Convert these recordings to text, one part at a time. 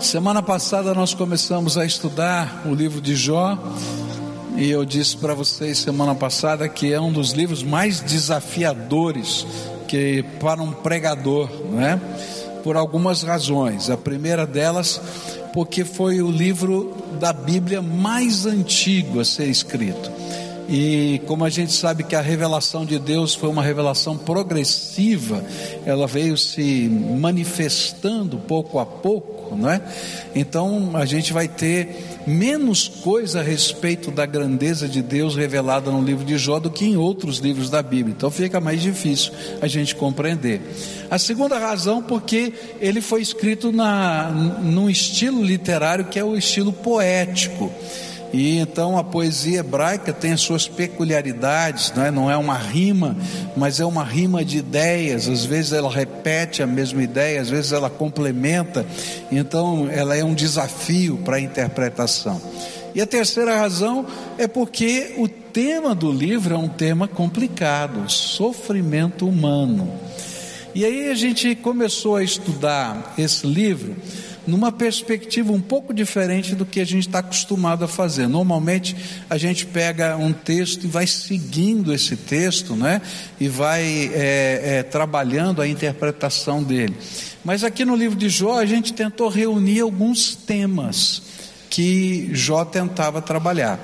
Semana passada nós começamos a estudar o livro de Jó e eu disse para vocês semana passada que é um dos livros mais desafiadores que para um pregador, não é? Por algumas razões. A primeira delas porque foi o livro da Bíblia mais antigo a ser escrito. E como a gente sabe que a revelação de Deus foi uma revelação progressiva, ela veio se manifestando pouco a pouco, não é? Então a gente vai ter menos coisa a respeito da grandeza de Deus revelada no livro de Jó do que em outros livros da Bíblia. Então fica mais difícil a gente compreender. A segunda razão porque ele foi escrito na num estilo literário que é o estilo poético. E então a poesia hebraica tem as suas peculiaridades, não é? não é uma rima, mas é uma rima de ideias. Às vezes ela repete a mesma ideia, às vezes ela complementa. Então ela é um desafio para a interpretação. E a terceira razão é porque o tema do livro é um tema complicado, sofrimento humano. E aí a gente começou a estudar esse livro numa perspectiva um pouco diferente do que a gente está acostumado a fazer. Normalmente a gente pega um texto e vai seguindo esse texto, né? E vai é, é, trabalhando a interpretação dele. Mas aqui no livro de Jó a gente tentou reunir alguns temas que Jó tentava trabalhar.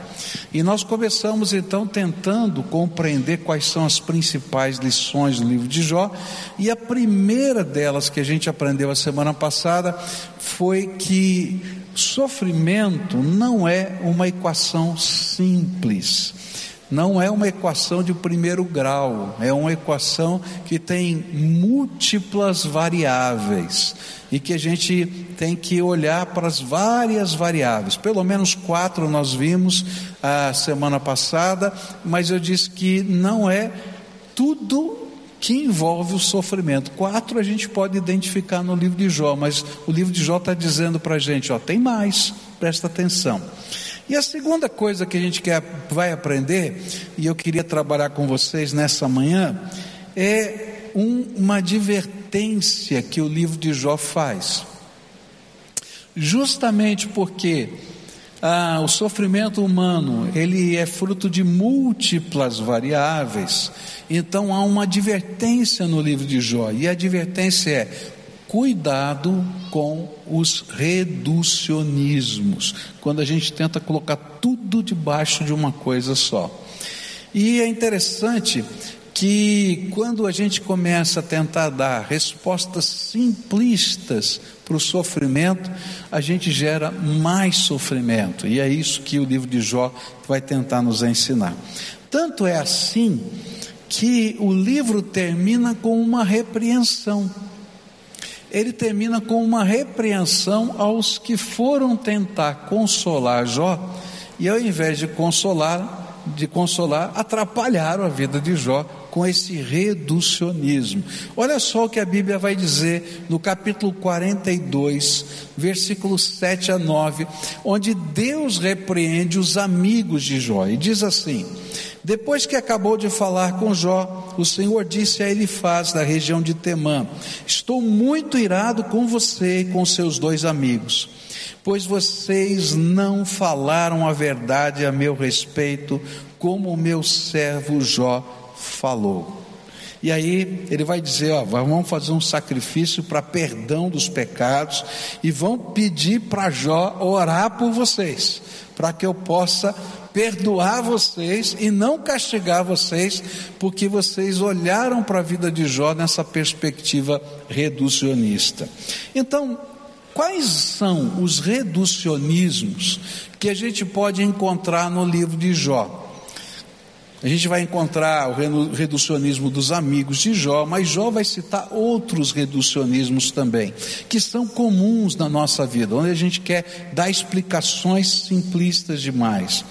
E nós começamos então tentando compreender quais são as principais lições do livro de Jó, e a primeira delas que a gente aprendeu a semana passada foi que sofrimento não é uma equação simples não é uma equação de primeiro grau, é uma equação que tem múltiplas variáveis e que a gente tem que olhar para as várias variáveis. Pelo menos quatro nós vimos a semana passada, mas eu disse que não é tudo que envolve o sofrimento. Quatro a gente pode identificar no livro de Jó, mas o livro de Jó está dizendo para a gente: ó, tem mais, presta atenção. E a segunda coisa que a gente quer, vai aprender, e eu queria trabalhar com vocês nessa manhã, é um, uma advertência que o livro de Jó faz. Justamente porque ah, o sofrimento humano ele é fruto de múltiplas variáveis, então há uma advertência no livro de Jó, e a advertência é: cuidado com os reducionismos, quando a gente tenta colocar tudo debaixo de uma coisa só. E é interessante que quando a gente começa a tentar dar respostas simplistas para o sofrimento, a gente gera mais sofrimento, e é isso que o livro de Jó vai tentar nos ensinar. Tanto é assim que o livro termina com uma repreensão ele termina com uma repreensão aos que foram tentar consolar Jó, e ao invés de consolar, de consolar, atrapalharam a vida de Jó com esse reducionismo. Olha só o que a Bíblia vai dizer no capítulo 42, versículos 7 a 9, onde Deus repreende os amigos de Jó e diz assim: depois que acabou de falar com Jó, o Senhor disse a Elifaz, da região de Temã: Estou muito irado com você e com seus dois amigos, pois vocês não falaram a verdade a meu respeito, como o meu servo Jó falou. E aí ele vai dizer: ó, vamos fazer um sacrifício para perdão dos pecados e vão pedir para Jó orar por vocês, para que eu possa perdoar vocês e não castigar vocês, porque vocês olharam para a vida de Jó nessa perspectiva reducionista. Então, quais são os reducionismos que a gente pode encontrar no livro de Jó? A gente vai encontrar o reducionismo dos amigos de Jó, mas Jó vai citar outros reducionismos também, que são comuns na nossa vida, onde a gente quer dar explicações simplistas demais.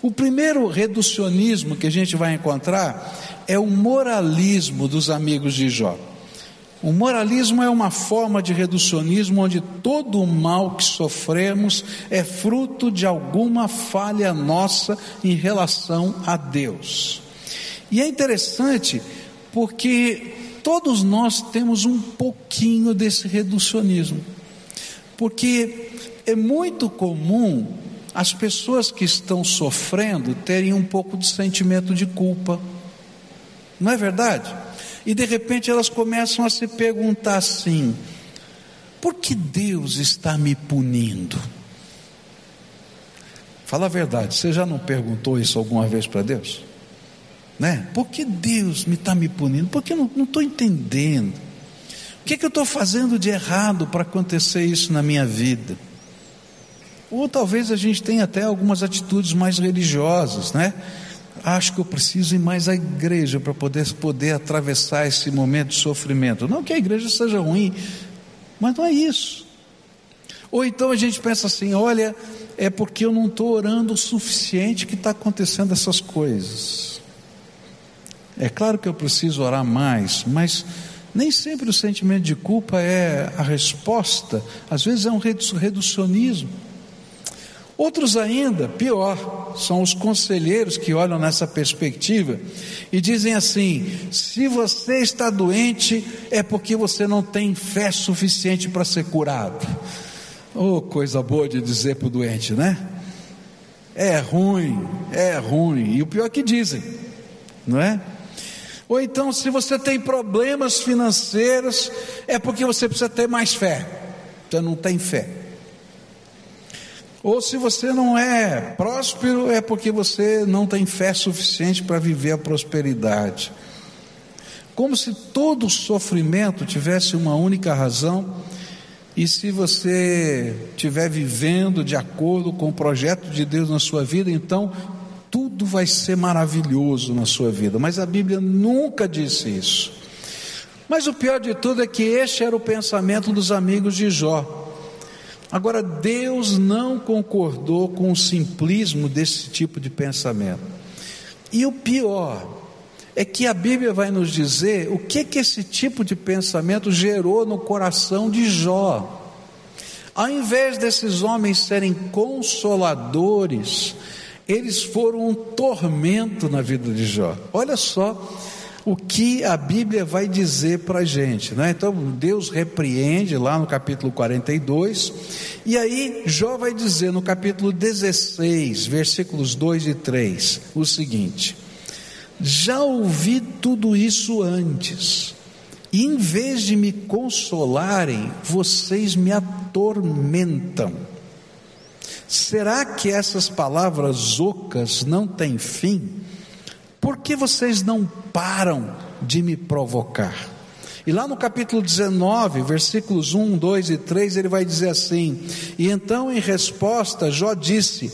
O primeiro reducionismo que a gente vai encontrar é o moralismo dos amigos de Jó. O moralismo é uma forma de reducionismo onde todo o mal que sofremos é fruto de alguma falha nossa em relação a Deus. E é interessante porque todos nós temos um pouquinho desse reducionismo. porque é muito comum as pessoas que estão sofrendo terem um pouco de sentimento de culpa. Não é verdade? E de repente elas começam a se perguntar assim: por que Deus está me punindo? Fala a verdade, você já não perguntou isso alguma vez para Deus? Né? Por que Deus me está me punindo? Porque eu não estou entendendo. O que, que eu estou fazendo de errado para acontecer isso na minha vida? Ou talvez a gente tenha até algumas atitudes mais religiosas, né? Acho que eu preciso ir mais à igreja para poder, poder atravessar esse momento de sofrimento. Não que a igreja seja ruim, mas não é isso. Ou então a gente pensa assim: olha, é porque eu não estou orando o suficiente que está acontecendo essas coisas. É claro que eu preciso orar mais, mas nem sempre o sentimento de culpa é a resposta, às vezes é um reducionismo. Outros ainda, pior, são os conselheiros que olham nessa perspectiva e dizem assim: se você está doente, é porque você não tem fé suficiente para ser curado. Oh, coisa boa de dizer para o doente, né? É ruim, é ruim. E o pior é que dizem, não é? Ou então, se você tem problemas financeiros, é porque você precisa ter mais fé. Você não tem fé. Ou se você não é próspero, é porque você não tem fé suficiente para viver a prosperidade. Como se todo sofrimento tivesse uma única razão, e se você estiver vivendo de acordo com o projeto de Deus na sua vida, então tudo vai ser maravilhoso na sua vida. Mas a Bíblia nunca disse isso. Mas o pior de tudo é que este era o pensamento dos amigos de Jó. Agora, Deus não concordou com o simplismo desse tipo de pensamento. E o pior é que a Bíblia vai nos dizer o que que esse tipo de pensamento gerou no coração de Jó. Ao invés desses homens serem consoladores, eles foram um tormento na vida de Jó. Olha só o que a Bíblia vai dizer para a gente. Né? Então, Deus repreende lá no capítulo 42, e aí Jó vai dizer no capítulo 16, versículos 2 e 3, o seguinte: Já ouvi tudo isso antes, e em vez de me consolarem, vocês me atormentam. Será que essas palavras ocas não têm fim? Por que vocês não param de me provocar? E lá no capítulo 19, versículos 1, 2 e 3, ele vai dizer assim: E então, em resposta, Jó disse: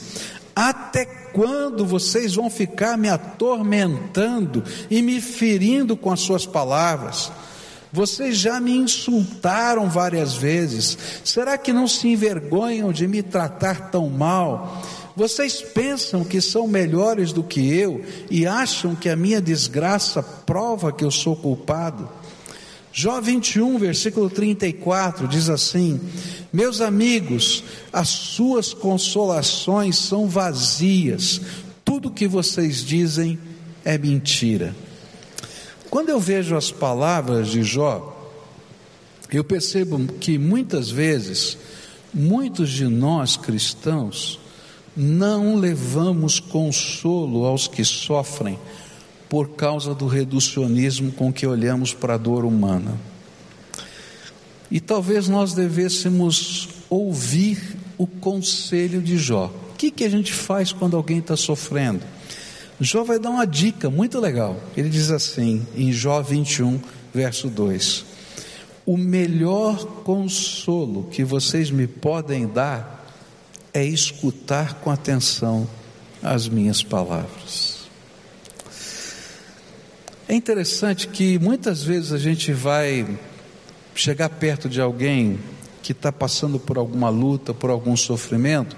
Até quando vocês vão ficar me atormentando e me ferindo com as suas palavras? Vocês já me insultaram várias vezes. Será que não se envergonham de me tratar tão mal? Vocês pensam que são melhores do que eu e acham que a minha desgraça prova que eu sou culpado? Jó 21, versículo 34 diz assim: Meus amigos, as suas consolações são vazias, tudo que vocês dizem é mentira. Quando eu vejo as palavras de Jó, eu percebo que muitas vezes, muitos de nós cristãos, não levamos consolo aos que sofrem por causa do reducionismo com que olhamos para a dor humana. E talvez nós devêssemos ouvir o conselho de Jó. O que, que a gente faz quando alguém está sofrendo? Jó vai dar uma dica muito legal. Ele diz assim, em Jó 21, verso 2: O melhor consolo que vocês me podem dar é escutar com atenção as minhas palavras. É interessante que muitas vezes a gente vai chegar perto de alguém que está passando por alguma luta, por algum sofrimento,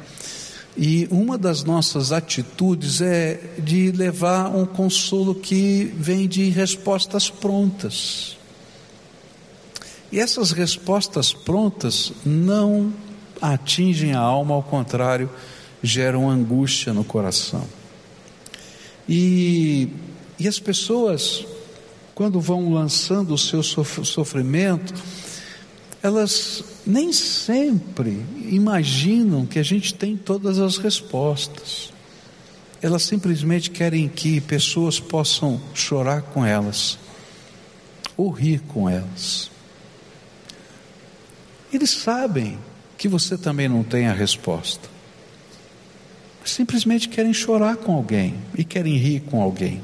e uma das nossas atitudes é de levar um consolo que vem de respostas prontas. E essas respostas prontas não atingem a alma, ao contrário, geram angústia no coração. E, e as pessoas, quando vão lançando o seu sofrimento, elas nem sempre imaginam que a gente tem todas as respostas. Elas simplesmente querem que pessoas possam chorar com elas ou rir com elas. Eles sabem que você também não tem a resposta. Simplesmente querem chorar com alguém e querem rir com alguém.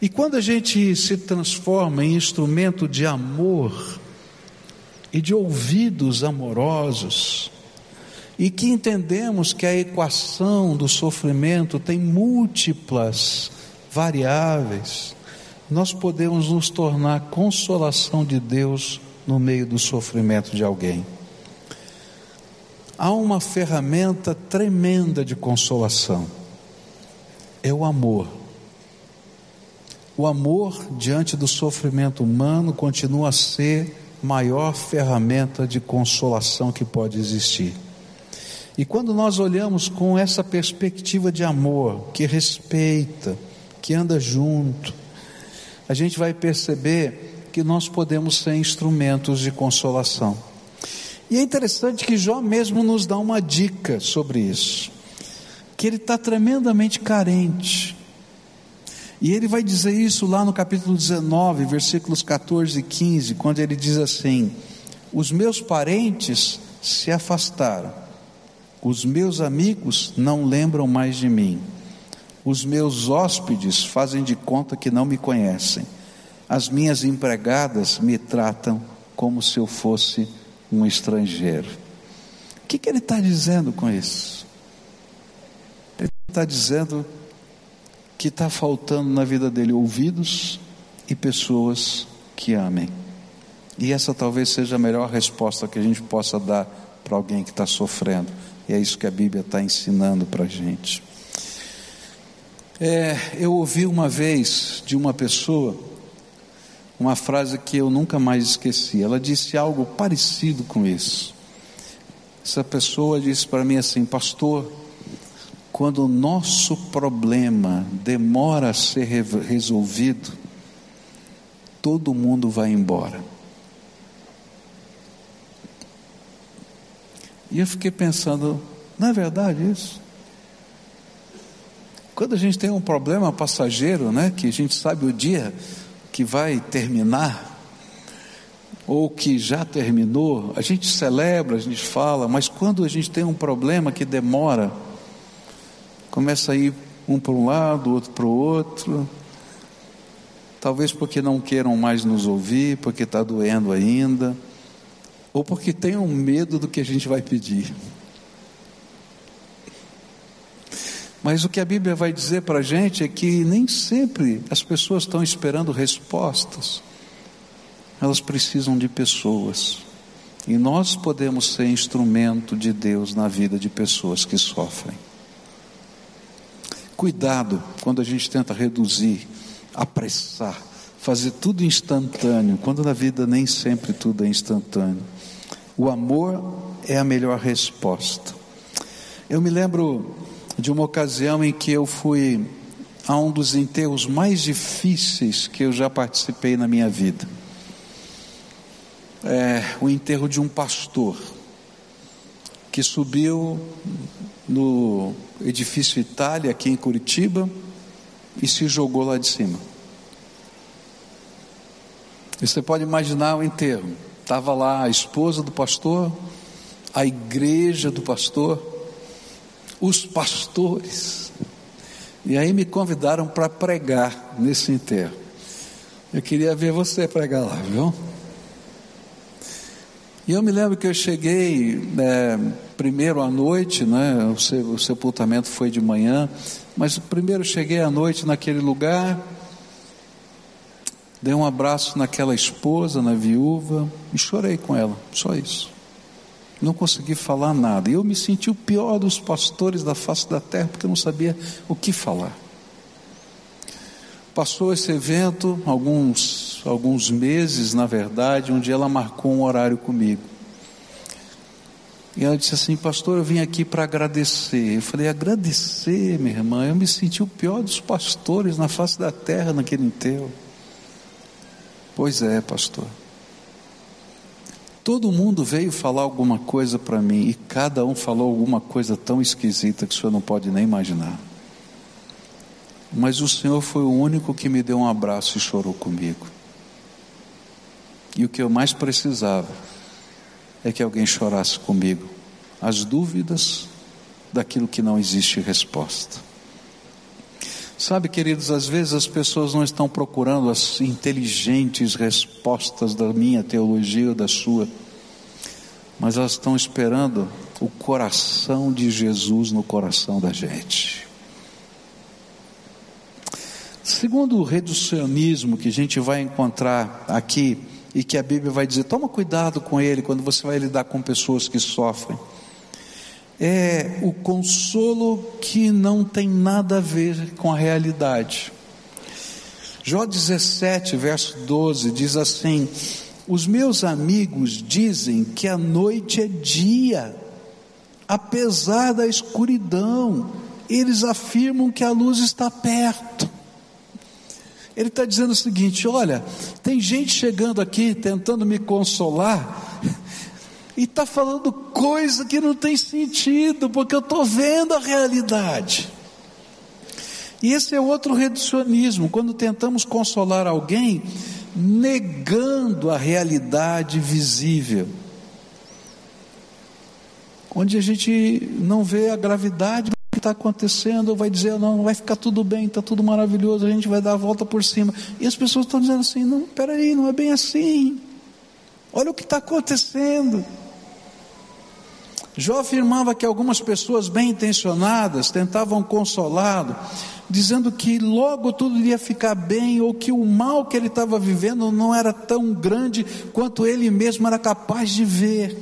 E quando a gente se transforma em instrumento de amor e de ouvidos amorosos, e que entendemos que a equação do sofrimento tem múltiplas variáveis, nós podemos nos tornar consolação de Deus no meio do sofrimento de alguém. Há uma ferramenta tremenda de consolação: é o amor. O amor diante do sofrimento humano continua a ser maior ferramenta de consolação que pode existir. E quando nós olhamos com essa perspectiva de amor, que respeita, que anda junto, a gente vai perceber que nós podemos ser instrumentos de consolação. E é interessante que Jó mesmo nos dá uma dica sobre isso, que ele está tremendamente carente. E ele vai dizer isso lá no capítulo 19, versículos 14 e 15, quando ele diz assim: Os meus parentes se afastaram, os meus amigos não lembram mais de mim. Os meus hóspedes fazem de conta que não me conhecem. As minhas empregadas me tratam como se eu fosse um estrangeiro. O que, que ele está dizendo com isso? Ele está dizendo que está faltando na vida dele ouvidos e pessoas que amem. E essa talvez seja a melhor resposta que a gente possa dar para alguém que está sofrendo. E é isso que a Bíblia está ensinando para a gente. É, eu ouvi uma vez de uma pessoa uma frase que eu nunca mais esqueci. Ela disse algo parecido com isso. Essa pessoa disse para mim assim: Pastor, quando o nosso problema demora a ser resolvido, todo mundo vai embora. E eu fiquei pensando, não é verdade isso? Quando a gente tem um problema passageiro, né, que a gente sabe o dia que vai terminar, ou que já terminou, a gente celebra, a gente fala, mas quando a gente tem um problema que demora, começa a ir um para um lado, outro para o outro, talvez porque não queiram mais nos ouvir, porque está doendo ainda, ou porque tenham medo do que a gente vai pedir. Mas o que a Bíblia vai dizer para a gente é que nem sempre as pessoas estão esperando respostas, elas precisam de pessoas. E nós podemos ser instrumento de Deus na vida de pessoas que sofrem. Cuidado quando a gente tenta reduzir, apressar, fazer tudo instantâneo, quando na vida nem sempre tudo é instantâneo. O amor é a melhor resposta. Eu me lembro de uma ocasião em que eu fui a um dos enterros mais difíceis que eu já participei na minha vida. É, o enterro de um pastor que subiu no edifício Itália, aqui em Curitiba, e se jogou lá de cima. E você pode imaginar o enterro. Estava lá a esposa do pastor, a igreja do pastor, os pastores. E aí me convidaram para pregar nesse enterro. Eu queria ver você pregar lá, viu? E eu me lembro que eu cheguei é, primeiro à noite, né? O sepultamento foi de manhã, mas primeiro cheguei à noite naquele lugar, dei um abraço naquela esposa, na viúva, e chorei com ela, só isso. Não consegui falar nada. Eu me senti o pior dos pastores da face da terra, porque eu não sabia o que falar. Passou esse evento, alguns, alguns meses, na verdade, onde ela marcou um horário comigo. E ela disse assim, pastor, eu vim aqui para agradecer. Eu falei, agradecer, minha irmã. Eu me senti o pior dos pastores na face da terra naquele enterro. Pois é, pastor. Todo mundo veio falar alguma coisa para mim e cada um falou alguma coisa tão esquisita que o senhor não pode nem imaginar. Mas o Senhor foi o único que me deu um abraço e chorou comigo. E o que eu mais precisava é que alguém chorasse comigo as dúvidas daquilo que não existe resposta. Sabe, queridos, às vezes as pessoas não estão procurando as inteligentes respostas da minha teologia ou da sua, mas elas estão esperando o coração de Jesus no coração da gente. Segundo o reducionismo que a gente vai encontrar aqui, e que a Bíblia vai dizer: toma cuidado com ele quando você vai lidar com pessoas que sofrem. É o consolo que não tem nada a ver com a realidade. Jó 17, verso 12 diz assim: Os meus amigos dizem que a noite é dia, apesar da escuridão, eles afirmam que a luz está perto. Ele está dizendo o seguinte: olha, tem gente chegando aqui tentando me consolar e está falando coisa que não tem sentido, porque eu estou vendo a realidade. E esse é outro reducionismo, quando tentamos consolar alguém negando a realidade visível. Onde a gente não vê a gravidade que está acontecendo, vai dizer, não, vai ficar tudo bem, está tudo maravilhoso, a gente vai dar a volta por cima. E as pessoas estão dizendo assim, não, peraí, não é bem assim. Olha o que está acontecendo. Jó afirmava que algumas pessoas bem intencionadas tentavam consolá-lo, dizendo que logo tudo iria ficar bem, ou que o mal que ele estava vivendo não era tão grande quanto ele mesmo era capaz de ver.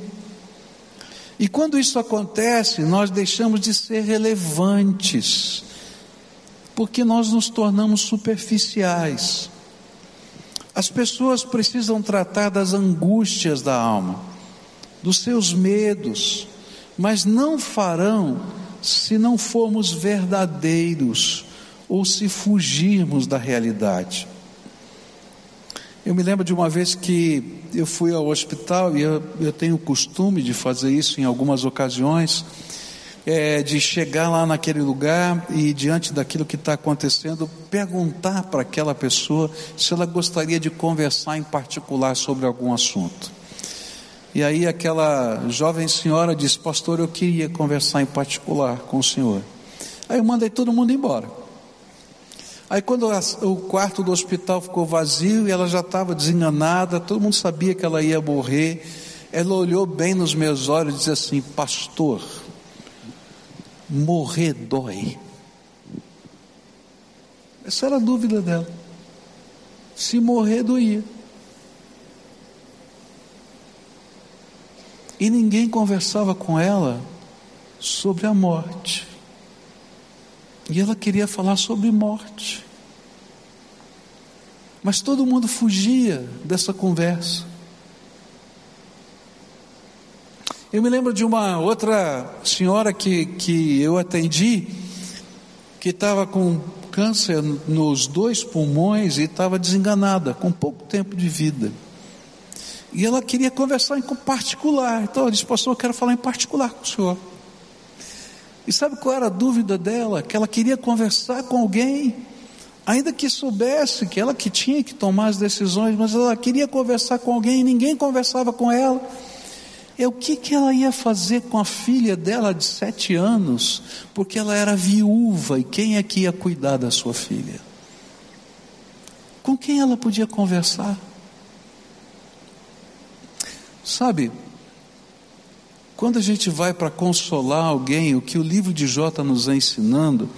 E quando isso acontece, nós deixamos de ser relevantes, porque nós nos tornamos superficiais. As pessoas precisam tratar das angústias da alma, dos seus medos, mas não farão se não formos verdadeiros ou se fugirmos da realidade. Eu me lembro de uma vez que eu fui ao hospital e eu, eu tenho o costume de fazer isso em algumas ocasiões, é, de chegar lá naquele lugar e diante daquilo que está acontecendo, perguntar para aquela pessoa se ela gostaria de conversar em particular sobre algum assunto. E aí aquela jovem senhora disse, pastor, eu queria conversar em particular com o senhor. Aí eu mandei todo mundo embora. Aí quando o quarto do hospital ficou vazio e ela já estava desenganada, todo mundo sabia que ela ia morrer. Ela olhou bem nos meus olhos e disse assim: Pastor, morrer dói. Essa era a dúvida dela. Se morrer, doía. E ninguém conversava com ela sobre a morte. E ela queria falar sobre morte. Mas todo mundo fugia dessa conversa. Eu me lembro de uma outra senhora que, que eu atendi, que estava com câncer nos dois pulmões e estava desenganada, com pouco tempo de vida. E ela queria conversar em particular. Então ela disse, pastor, eu quero falar em particular com o senhor. E sabe qual era a dúvida dela? Que ela queria conversar com alguém, ainda que soubesse que ela que tinha que tomar as decisões, mas ela queria conversar com alguém e ninguém conversava com ela. É o que, que ela ia fazer com a filha dela de sete anos, porque ela era viúva e quem é que ia cuidar da sua filha? Com quem ela podia conversar? Sabe, quando a gente vai para consolar alguém, o que o livro de Jó está nos ensinando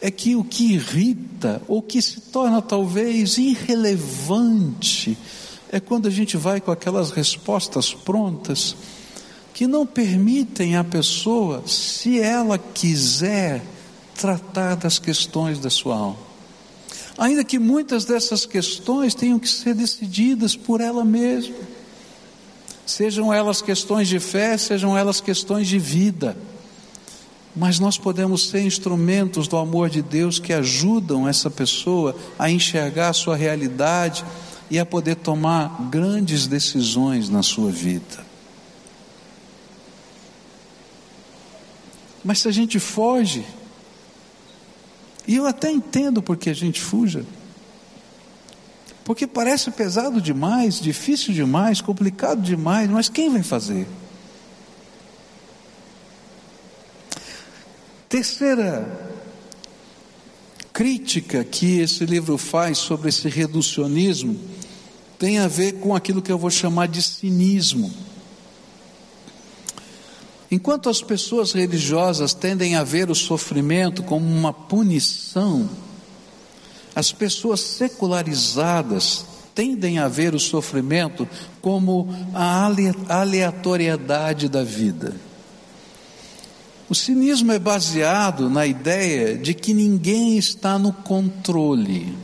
é que o que irrita, ou que se torna talvez irrelevante, é quando a gente vai com aquelas respostas prontas que não permitem à pessoa, se ela quiser, tratar das questões da sua alma. Ainda que muitas dessas questões tenham que ser decididas por ela mesma sejam elas questões de fé, sejam elas questões de vida. Mas nós podemos ser instrumentos do amor de Deus que ajudam essa pessoa a enxergar a sua realidade e a poder tomar grandes decisões na sua vida. Mas se a gente foge, e eu até entendo porque a gente fuja, porque parece pesado demais, difícil demais, complicado demais, mas quem vai fazer? Terceira crítica que esse livro faz sobre esse reducionismo tem a ver com aquilo que eu vou chamar de cinismo. Enquanto as pessoas religiosas tendem a ver o sofrimento como uma punição, as pessoas secularizadas tendem a ver o sofrimento como a aleatoriedade da vida. O cinismo é baseado na ideia de que ninguém está no controle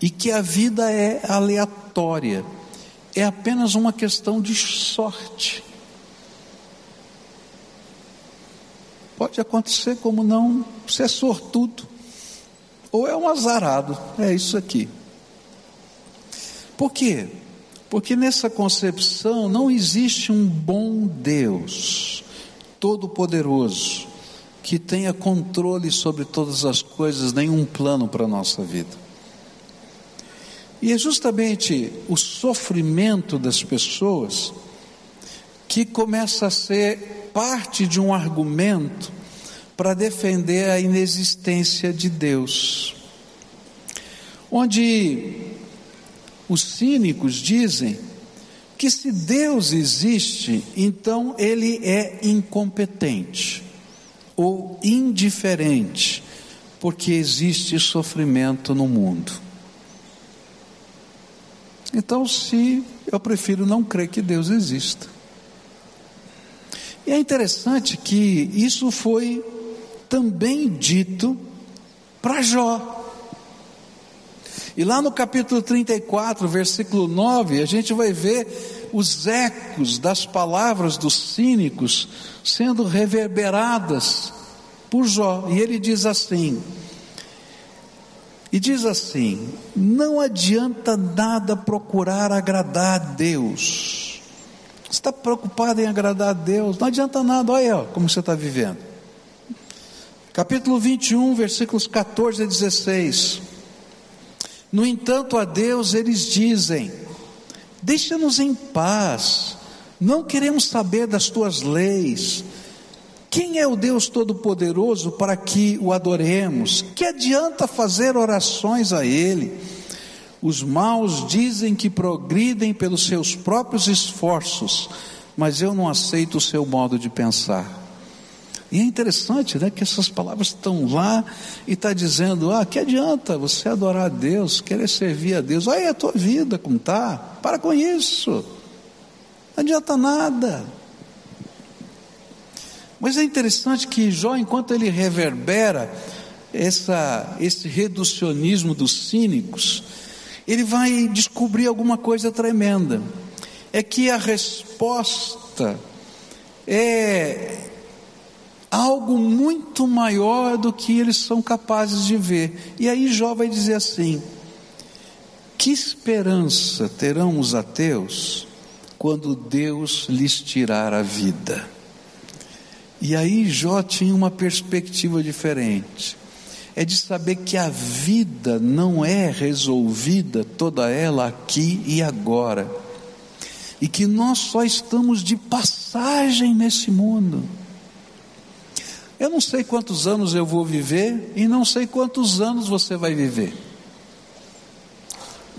e que a vida é aleatória, é apenas uma questão de sorte. Pode acontecer como não, você é sortudo, ou é um azarado, é isso aqui. Por quê? Porque nessa concepção não existe um bom Deus, todo-poderoso, que tenha controle sobre todas as coisas, nenhum plano para a nossa vida. E é justamente o sofrimento das pessoas que começa a ser parte de um argumento para defender a inexistência de Deus. Onde os cínicos dizem que se Deus existe, então ele é incompetente ou indiferente, porque existe sofrimento no mundo. Então, se eu prefiro não crer que Deus exista. E é interessante que isso foi também dito para Jó. E lá no capítulo 34, versículo 9, a gente vai ver os ecos das palavras dos cínicos sendo reverberadas por Jó. E ele diz assim: e diz assim: não adianta nada procurar agradar a Deus você está preocupado em agradar a Deus, não adianta nada, olha como você está vivendo. Capítulo 21, versículos 14 a 16. No entanto, a Deus eles dizem: Deixa-nos em paz, não queremos saber das tuas leis. Quem é o Deus Todo-Poderoso para que o adoremos? Que adianta fazer orações a Ele? Os maus dizem que progridem pelos seus próprios esforços, mas eu não aceito o seu modo de pensar. E é interessante, né, que essas palavras estão lá e está dizendo: ah, que adianta você adorar a Deus, querer servir a Deus? Olha a tua vida como está, para com isso, não adianta nada. Mas é interessante que Jó, enquanto ele reverbera essa, esse reducionismo dos cínicos, ele vai descobrir alguma coisa tremenda. É que a resposta é algo muito maior do que eles são capazes de ver. E aí Jó vai dizer assim: Que esperança terão os ateus quando Deus lhes tirar a vida? E aí Jó tinha uma perspectiva diferente é de saber que a vida não é resolvida toda ela aqui e agora, e que nós só estamos de passagem nesse mundo. Eu não sei quantos anos eu vou viver e não sei quantos anos você vai viver.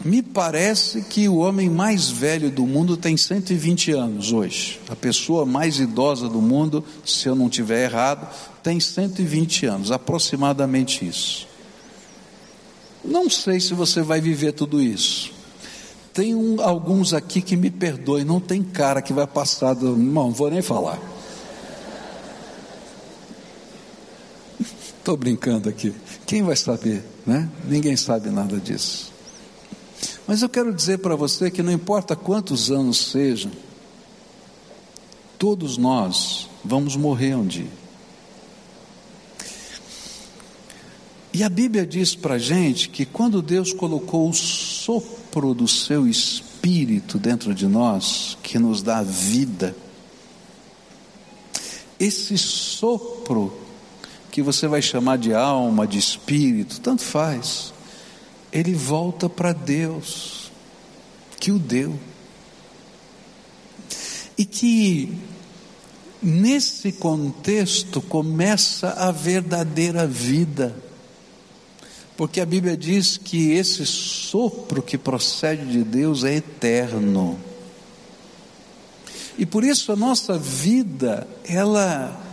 Me parece que o homem mais velho do mundo tem 120 anos hoje. A pessoa mais idosa do mundo, se eu não tiver errado, tem 120 anos, aproximadamente isso. Não sei se você vai viver tudo isso. Tem um, alguns aqui que me perdoem, não tem cara que vai passar do. Não, vou nem falar. Estou brincando aqui. Quem vai saber, né? Ninguém sabe nada disso. Mas eu quero dizer para você que não importa quantos anos sejam, todos nós vamos morrer um dia. E a Bíblia diz para a gente que quando Deus colocou o sopro sopro do seu espírito dentro de nós que nos dá vida. Esse sopro que você vai chamar de alma, de espírito, tanto faz, ele volta para Deus, que o deu. E que nesse contexto começa a verdadeira vida. Porque a Bíblia diz que esse sopro que procede de Deus é eterno. E por isso a nossa vida, ela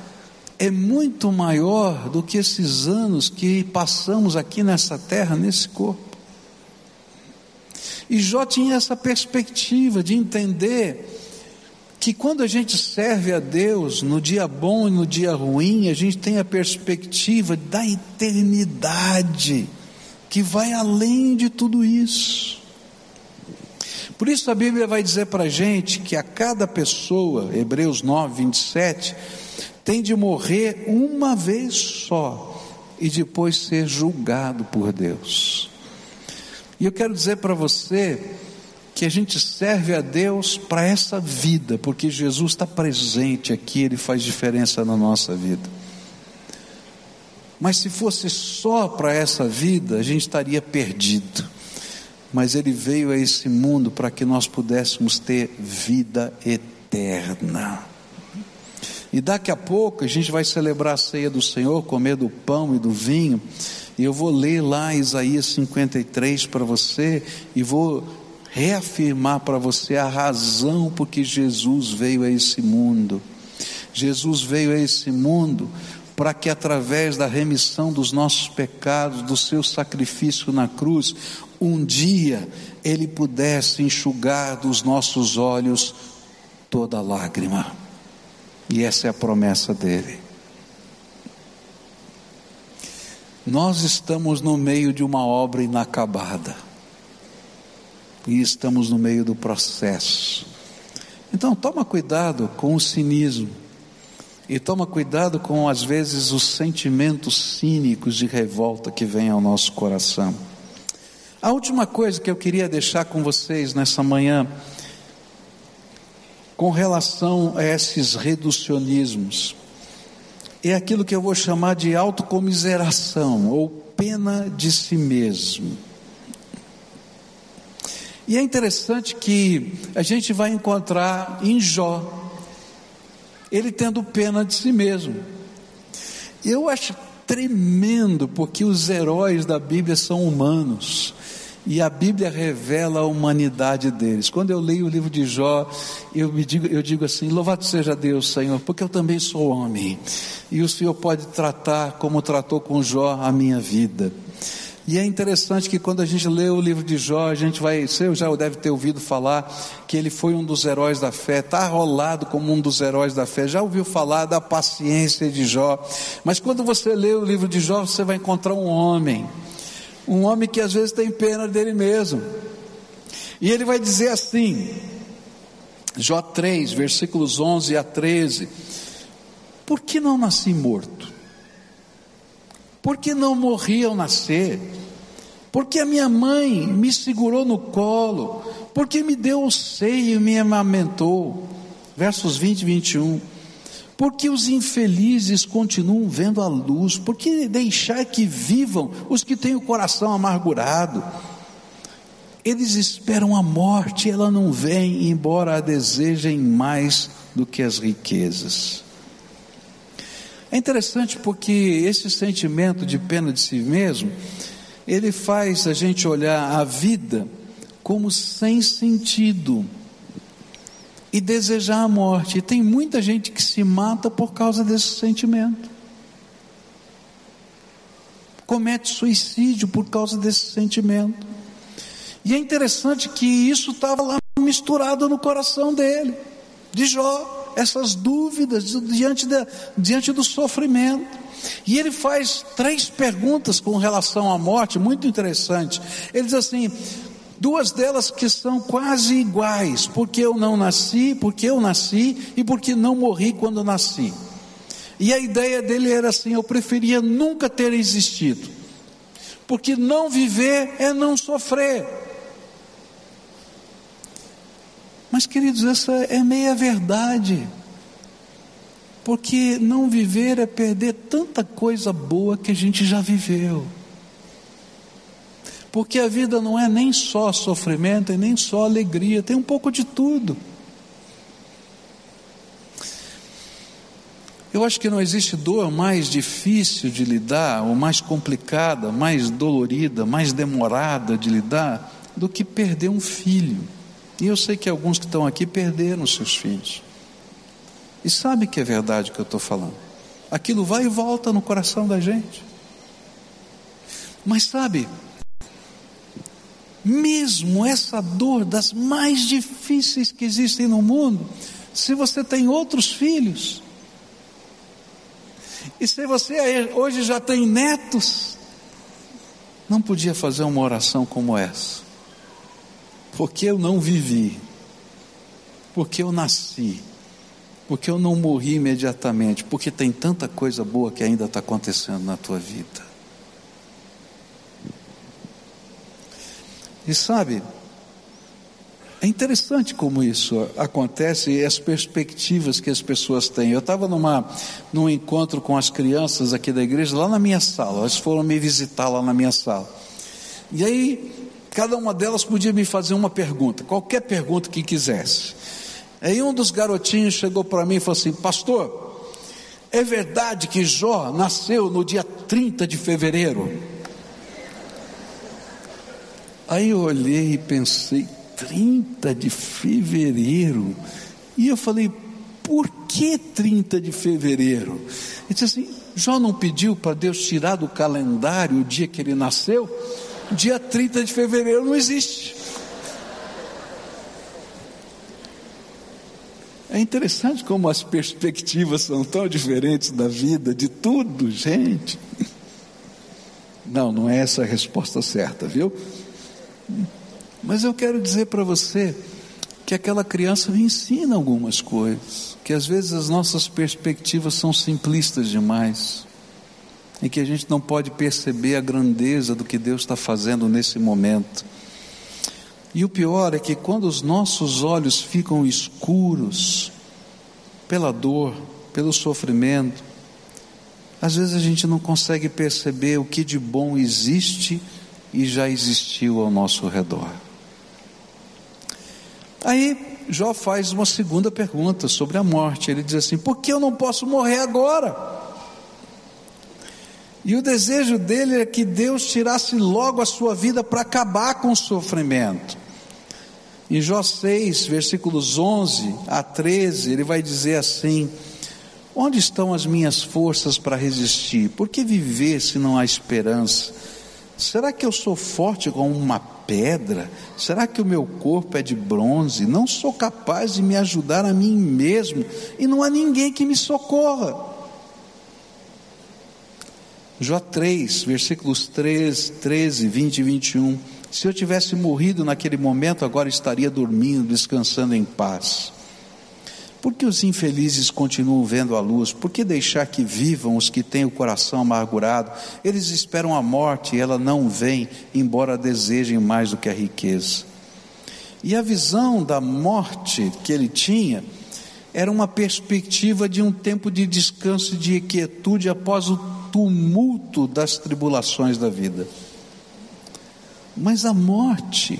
é muito maior do que esses anos que passamos aqui nessa terra, nesse corpo. E Jó tinha essa perspectiva de entender que quando a gente serve a Deus, no dia bom e no dia ruim, a gente tem a perspectiva da eternidade, que vai além de tudo isso. Por isso a Bíblia vai dizer para a gente que a cada pessoa, Hebreus 9, 27, tem de morrer uma vez só e depois ser julgado por Deus. E eu quero dizer para você que a gente serve a Deus para essa vida, porque Jesus está presente aqui, Ele faz diferença na nossa vida. Mas se fosse só para essa vida, a gente estaria perdido. Mas Ele veio a esse mundo para que nós pudéssemos ter vida eterna. E daqui a pouco a gente vai celebrar a ceia do Senhor, comer do pão e do vinho. E eu vou ler lá Isaías 53 para você e vou reafirmar para você a razão por que Jesus veio a esse mundo. Jesus veio a esse mundo para que através da remissão dos nossos pecados, do seu sacrifício na cruz, um dia ele pudesse enxugar dos nossos olhos toda lágrima. E essa é a promessa dele. Nós estamos no meio de uma obra inacabada. E estamos no meio do processo. Então, toma cuidado com o cinismo. E toma cuidado com, às vezes, os sentimentos cínicos de revolta que vêm ao nosso coração. A última coisa que eu queria deixar com vocês nessa manhã com relação a esses reducionismos. É aquilo que eu vou chamar de autocomiseração ou pena de si mesmo. E é interessante que a gente vai encontrar em Jó, ele tendo pena de si mesmo. Eu acho tremendo, porque os heróis da Bíblia são humanos. E a Bíblia revela a humanidade deles. Quando eu leio o livro de Jó, eu, me digo, eu digo assim: Louvado seja Deus, Senhor, porque eu também sou homem. E o Senhor pode tratar como tratou com Jó a minha vida. E é interessante que quando a gente lê o livro de Jó, a gente vai, você já deve ter ouvido falar que ele foi um dos heróis da fé, está rolado como um dos heróis da fé, já ouviu falar da paciência de Jó, mas quando você lê o livro de Jó, você vai encontrar um homem um homem que às vezes tem pena dele mesmo. E ele vai dizer assim, Jó 3, versículos 11 a 13: Por que não nasci morto? Por que não morri ao nascer? Porque a minha mãe me segurou no colo, porque me deu o seio e me amamentou. Versos 20 e 21. Porque os infelizes continuam vendo a luz? Por que deixar que vivam os que têm o coração amargurado? Eles esperam a morte, ela não vem, embora a desejem mais do que as riquezas. É interessante porque esse sentimento de pena de si mesmo, ele faz a gente olhar a vida como sem sentido e desejar a morte. E tem muita gente que se mata por causa desse sentimento. Comete suicídio por causa desse sentimento. E é interessante que isso estava lá misturado no coração dele, de Jó, essas dúvidas diante, de, diante do sofrimento. E ele faz três perguntas com relação à morte, muito interessante. Ele diz assim: Duas delas que são quase iguais, porque eu não nasci, porque eu nasci e porque não morri quando nasci. E a ideia dele era assim: eu preferia nunca ter existido, porque não viver é não sofrer. Mas, queridos, essa é meia verdade. Porque não viver é perder tanta coisa boa que a gente já viveu. Porque a vida não é nem só sofrimento e nem só alegria, tem um pouco de tudo. Eu acho que não existe dor mais difícil de lidar, ou mais complicada, mais dolorida, mais demorada de lidar, do que perder um filho. E eu sei que alguns que estão aqui perderam seus filhos. E sabe que é verdade que eu estou falando. Aquilo vai e volta no coração da gente. Mas sabe, mesmo essa dor das mais difíceis que existem no mundo, se você tem outros filhos, e se você hoje já tem netos, não podia fazer uma oração como essa. Porque eu não vivi, porque eu nasci, porque eu não morri imediatamente, porque tem tanta coisa boa que ainda está acontecendo na tua vida. E sabe, é interessante como isso acontece e as perspectivas que as pessoas têm. Eu estava num encontro com as crianças aqui da igreja, lá na minha sala. Elas foram me visitar lá na minha sala. E aí, cada uma delas podia me fazer uma pergunta, qualquer pergunta que quisesse. Aí um dos garotinhos chegou para mim e falou assim: Pastor, é verdade que Jó nasceu no dia 30 de fevereiro? Aí eu olhei e pensei: 30 de fevereiro. E eu falei, por que 30 de fevereiro? Ele disse assim: Jó não pediu para Deus tirar do calendário o dia que ele nasceu? Dia 30 de fevereiro não existe. É interessante como as perspectivas são tão diferentes da vida, de tudo, gente. Não, não é essa a resposta certa, viu? Mas eu quero dizer para você que aquela criança me ensina algumas coisas, que às vezes as nossas perspectivas são simplistas demais, e que a gente não pode perceber a grandeza do que Deus está fazendo nesse momento. E o pior é que quando os nossos olhos ficam escuros pela dor, pelo sofrimento, às vezes a gente não consegue perceber o que de bom existe e já existiu ao nosso redor. Aí Jó faz uma segunda pergunta sobre a morte. Ele diz assim: por que eu não posso morrer agora? E o desejo dele é que Deus tirasse logo a sua vida para acabar com o sofrimento. Em Jó 6, versículos 11 a 13, ele vai dizer assim: Onde estão as minhas forças para resistir? Por que viver se não há esperança? Será que eu sou forte como uma pedra? Será que o meu corpo é de bronze? Não sou capaz de me ajudar a mim mesmo e não há ninguém que me socorra. Jó 3, versículos 3, 13, 20 e 21. Se eu tivesse morrido naquele momento, agora estaria dormindo, descansando em paz. Por que os infelizes continuam vendo a luz? Por que deixar que vivam os que têm o coração amargurado? Eles esperam a morte e ela não vem, embora desejem mais do que a riqueza. E a visão da morte que ele tinha era uma perspectiva de um tempo de descanso e de quietude após o tumulto das tribulações da vida. Mas a morte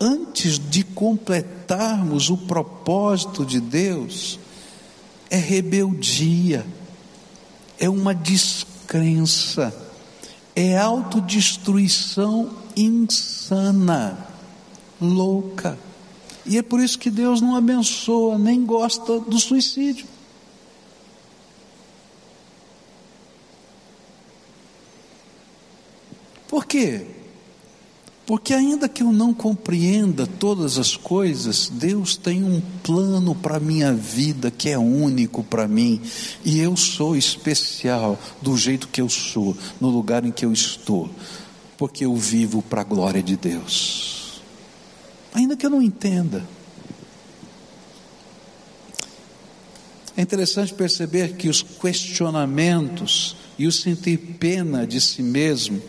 antes de completarmos o propósito de Deus, é rebeldia, é uma descrença, é autodestruição insana, louca. E é por isso que Deus não abençoa, nem gosta do suicídio. Por quê? Porque, ainda que eu não compreenda todas as coisas, Deus tem um plano para a minha vida que é único para mim, e eu sou especial do jeito que eu sou, no lugar em que eu estou, porque eu vivo para a glória de Deus. Ainda que eu não entenda. É interessante perceber que os questionamentos e o sentir pena de si mesmo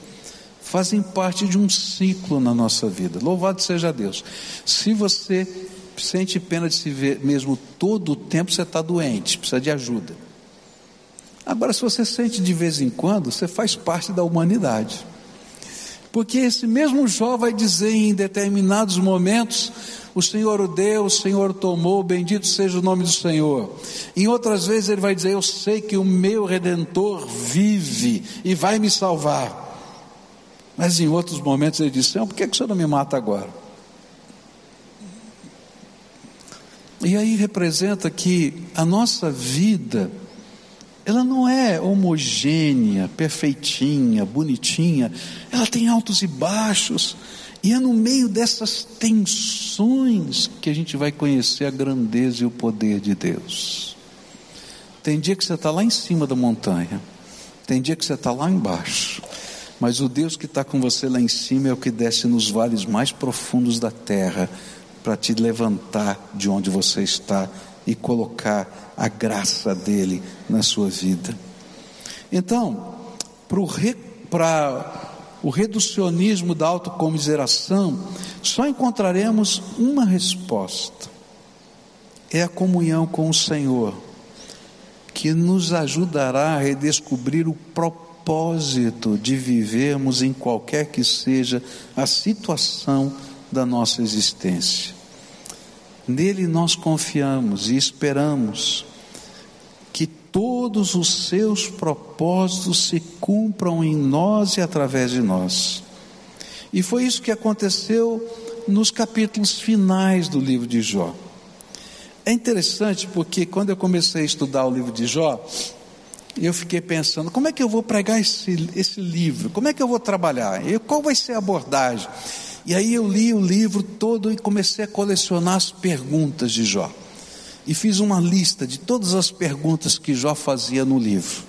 fazem parte de um ciclo na nossa vida. Louvado seja Deus. Se você sente pena de se ver mesmo todo o tempo, você está doente, precisa de ajuda. Agora, se você sente de vez em quando, você faz parte da humanidade. Porque esse mesmo Jó vai dizer em determinados momentos: o Senhor o deu, o Senhor o tomou, bendito seja o nome do Senhor. Em outras vezes ele vai dizer: Eu sei que o meu redentor vive e vai me salvar. Mas em outros momentos ele diz: Senhor, por que, que o Senhor não me mata agora? E aí representa que a nossa vida, ela não é homogênea, perfeitinha, bonitinha, ela tem altos e baixos, e é no meio dessas tensões que a gente vai conhecer a grandeza e o poder de Deus. Tem dia que você está lá em cima da montanha, tem dia que você está lá embaixo, mas o Deus que está com você lá em cima é o que desce nos vales mais profundos da terra para te levantar de onde você está e colocar a graça dele na sua vida. Então, para o, re, o reducionismo da autocomiseração, só encontraremos uma resposta: é a comunhão com o Senhor, que nos ajudará a redescobrir o propósito de vivermos em qualquer que seja a situação da nossa existência. Nele nós confiamos e esperamos que todos os seus propósitos se cumpram em nós e através de nós. E foi isso que aconteceu nos capítulos finais do livro de Jó. É interessante porque quando eu comecei a estudar o livro de Jó, eu fiquei pensando: como é que eu vou pregar esse, esse livro? Como é que eu vou trabalhar? E qual vai ser a abordagem? E aí eu li o livro todo e comecei a colecionar as perguntas de Jó. E fiz uma lista de todas as perguntas que Jó fazia no livro.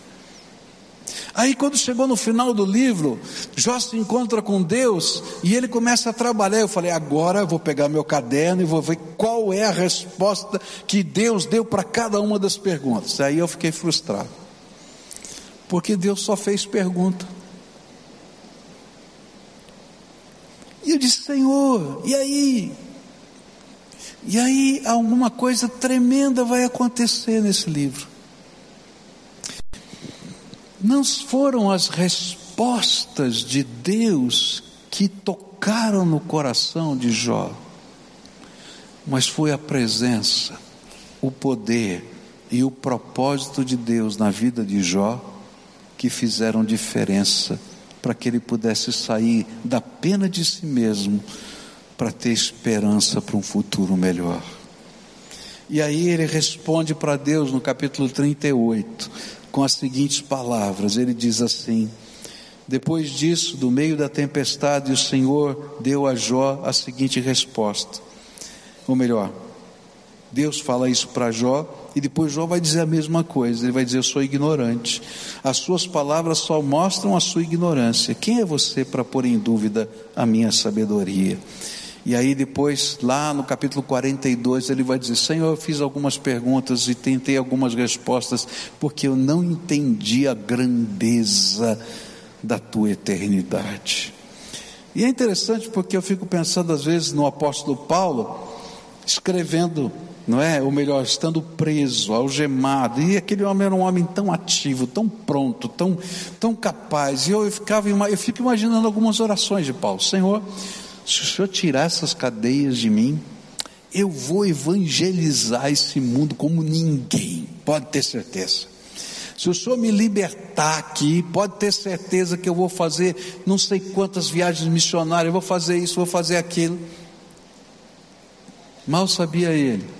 Aí, quando chegou no final do livro, Jó se encontra com Deus e ele começa a trabalhar. Eu falei: agora eu vou pegar meu caderno e vou ver qual é a resposta que Deus deu para cada uma das perguntas. Aí eu fiquei frustrado, porque Deus só fez pergunta. E eu disse, Senhor, e aí? E aí alguma coisa tremenda vai acontecer nesse livro. Não foram as respostas de Deus que tocaram no coração de Jó, mas foi a presença, o poder e o propósito de Deus na vida de Jó que fizeram diferença para que ele pudesse sair da pena de si mesmo para ter esperança para um futuro melhor. E aí ele responde para Deus no capítulo 38 com as seguintes palavras: ele diz assim. Depois disso, do meio da tempestade, o Senhor deu a Jó a seguinte resposta. Ou melhor, Deus fala isso para Jó e depois Jó vai dizer a mesma coisa, ele vai dizer: Eu sou ignorante. As suas palavras só mostram a sua ignorância. Quem é você para pôr em dúvida a minha sabedoria? E aí depois, lá no capítulo 42, ele vai dizer: Senhor, eu fiz algumas perguntas e tentei algumas respostas, porque eu não entendi a grandeza da tua eternidade. E é interessante porque eu fico pensando às vezes no apóstolo Paulo, escrevendo não é? Ou melhor, estando preso, algemado. E aquele homem era um homem tão ativo, tão pronto, tão, tão capaz. E eu, ficava, eu fico imaginando algumas orações de Paulo: Senhor, se o Senhor tirar essas cadeias de mim, eu vou evangelizar esse mundo como ninguém, pode ter certeza. Se o Senhor me libertar aqui, pode ter certeza que eu vou fazer não sei quantas viagens missionárias, eu vou fazer isso, vou fazer aquilo. Mal sabia ele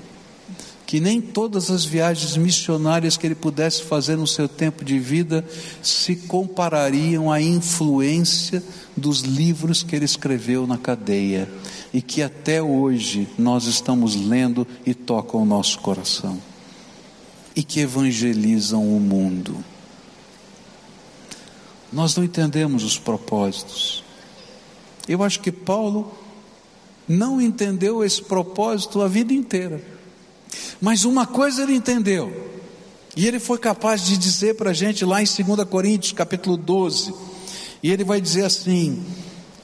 que nem todas as viagens missionárias que ele pudesse fazer no seu tempo de vida se comparariam à influência dos livros que ele escreveu na cadeia e que até hoje nós estamos lendo e tocam o nosso coração e que evangelizam o mundo. Nós não entendemos os propósitos. Eu acho que Paulo não entendeu esse propósito a vida inteira. Mas uma coisa ele entendeu, e ele foi capaz de dizer para a gente lá em 2 Coríntios capítulo 12, e ele vai dizer assim: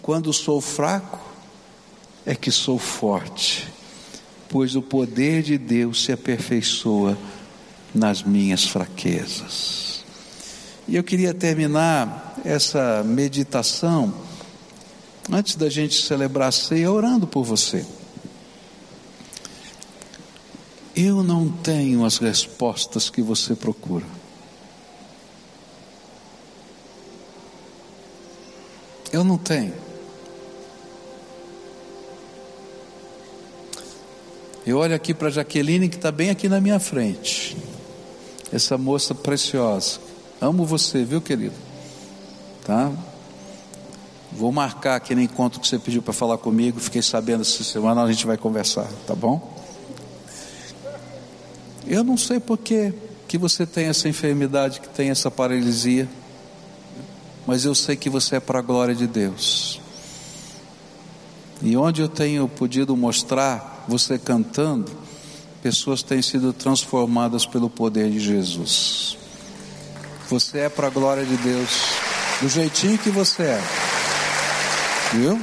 quando sou fraco, é que sou forte, pois o poder de Deus se aperfeiçoa nas minhas fraquezas. E eu queria terminar essa meditação, antes da gente celebrar a ceia, orando por você. Eu não tenho as respostas que você procura. Eu não tenho. Eu olho aqui para Jaqueline que está bem aqui na minha frente. Essa moça preciosa. Amo você, viu, querido? Tá? Vou marcar aquele encontro que você pediu para falar comigo. Fiquei sabendo essa semana, a gente vai conversar, tá bom? Eu não sei por que, que você tem essa enfermidade, que tem essa paralisia mas eu sei que você é para a glória de Deus. E onde eu tenho podido mostrar você cantando, pessoas têm sido transformadas pelo poder de Jesus. Você é para a glória de Deus, do jeitinho que você é, viu?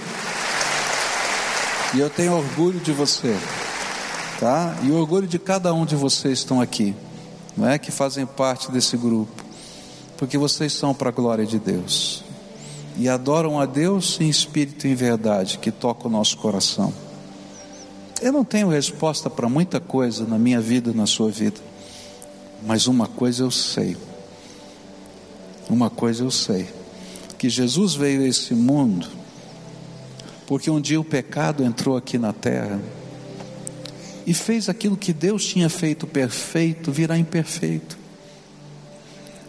E eu tenho orgulho de você, tá? E orgulho de cada um de vocês estão aqui, não é? Que fazem parte desse grupo porque vocês são para a glória de Deus e adoram a Deus em espírito e em verdade, que toca o nosso coração. Eu não tenho resposta para muita coisa na minha vida, na sua vida, mas uma coisa eu sei. Uma coisa eu sei: que Jesus veio a esse mundo, porque um dia o pecado entrou aqui na terra e fez aquilo que Deus tinha feito perfeito virar imperfeito.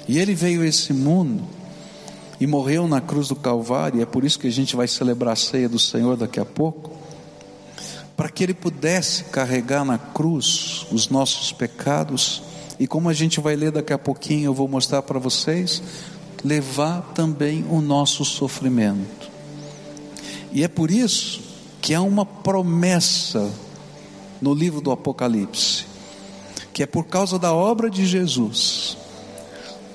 E ele veio a esse mundo e morreu na cruz do Calvário, e é por isso que a gente vai celebrar a ceia do Senhor daqui a pouco, para que ele pudesse carregar na cruz os nossos pecados, e como a gente vai ler daqui a pouquinho, eu vou mostrar para vocês, levar também o nosso sofrimento. E é por isso que há uma promessa no livro do Apocalipse, que é por causa da obra de Jesus,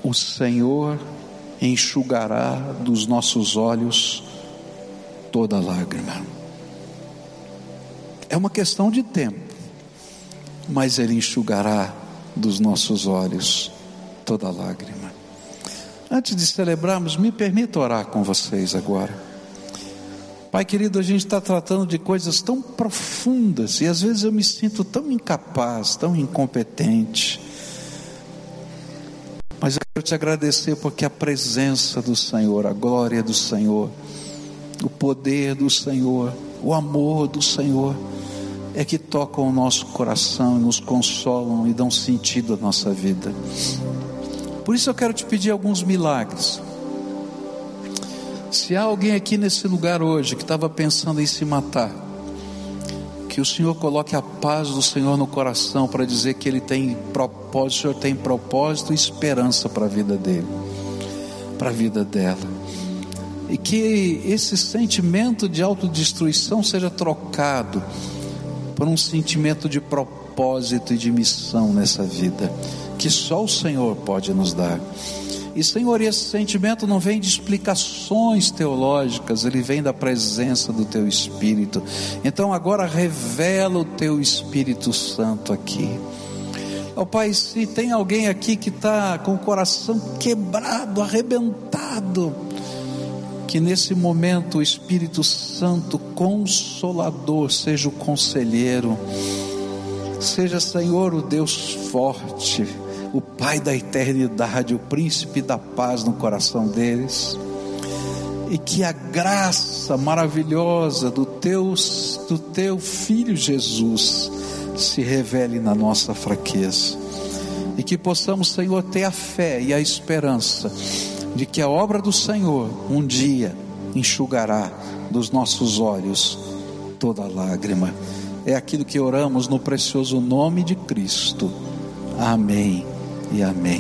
o Senhor enxugará dos nossos olhos toda lágrima. É uma questão de tempo, mas Ele enxugará dos nossos olhos toda lágrima. Antes de celebrarmos, me permita orar com vocês agora. Pai querido, a gente está tratando de coisas tão profundas e às vezes eu me sinto tão incapaz, tão incompetente. Mas eu quero te agradecer porque a presença do Senhor, a glória do Senhor, o poder do Senhor, o amor do Senhor, é que tocam o nosso coração, nos consolam e dão sentido à nossa vida. Por isso eu quero te pedir alguns milagres. Se há alguém aqui nesse lugar hoje que estava pensando em se matar, que o Senhor coloque a paz do Senhor no coração para dizer que Ele tem propósito, o Senhor tem propósito e esperança para a vida dele, para a vida dela. E que esse sentimento de autodestruição seja trocado por um sentimento de propósito e de missão nessa vida, que só o Senhor pode nos dar. E Senhor, esse sentimento não vem de explicações teológicas, ele vem da presença do Teu Espírito. Então agora revela o Teu Espírito Santo aqui. Ó oh, Pai, se tem alguém aqui que está com o coração quebrado, arrebentado, que nesse momento o Espírito Santo Consolador seja o conselheiro, seja Senhor o Deus forte, o Pai da eternidade, o príncipe da paz no coração deles. E que a graça maravilhosa do teu, do teu filho Jesus se revele na nossa fraqueza. E que possamos, Senhor, ter a fé e a esperança de que a obra do Senhor um dia enxugará dos nossos olhos toda lágrima. É aquilo que oramos no precioso nome de Cristo. Amém e amém.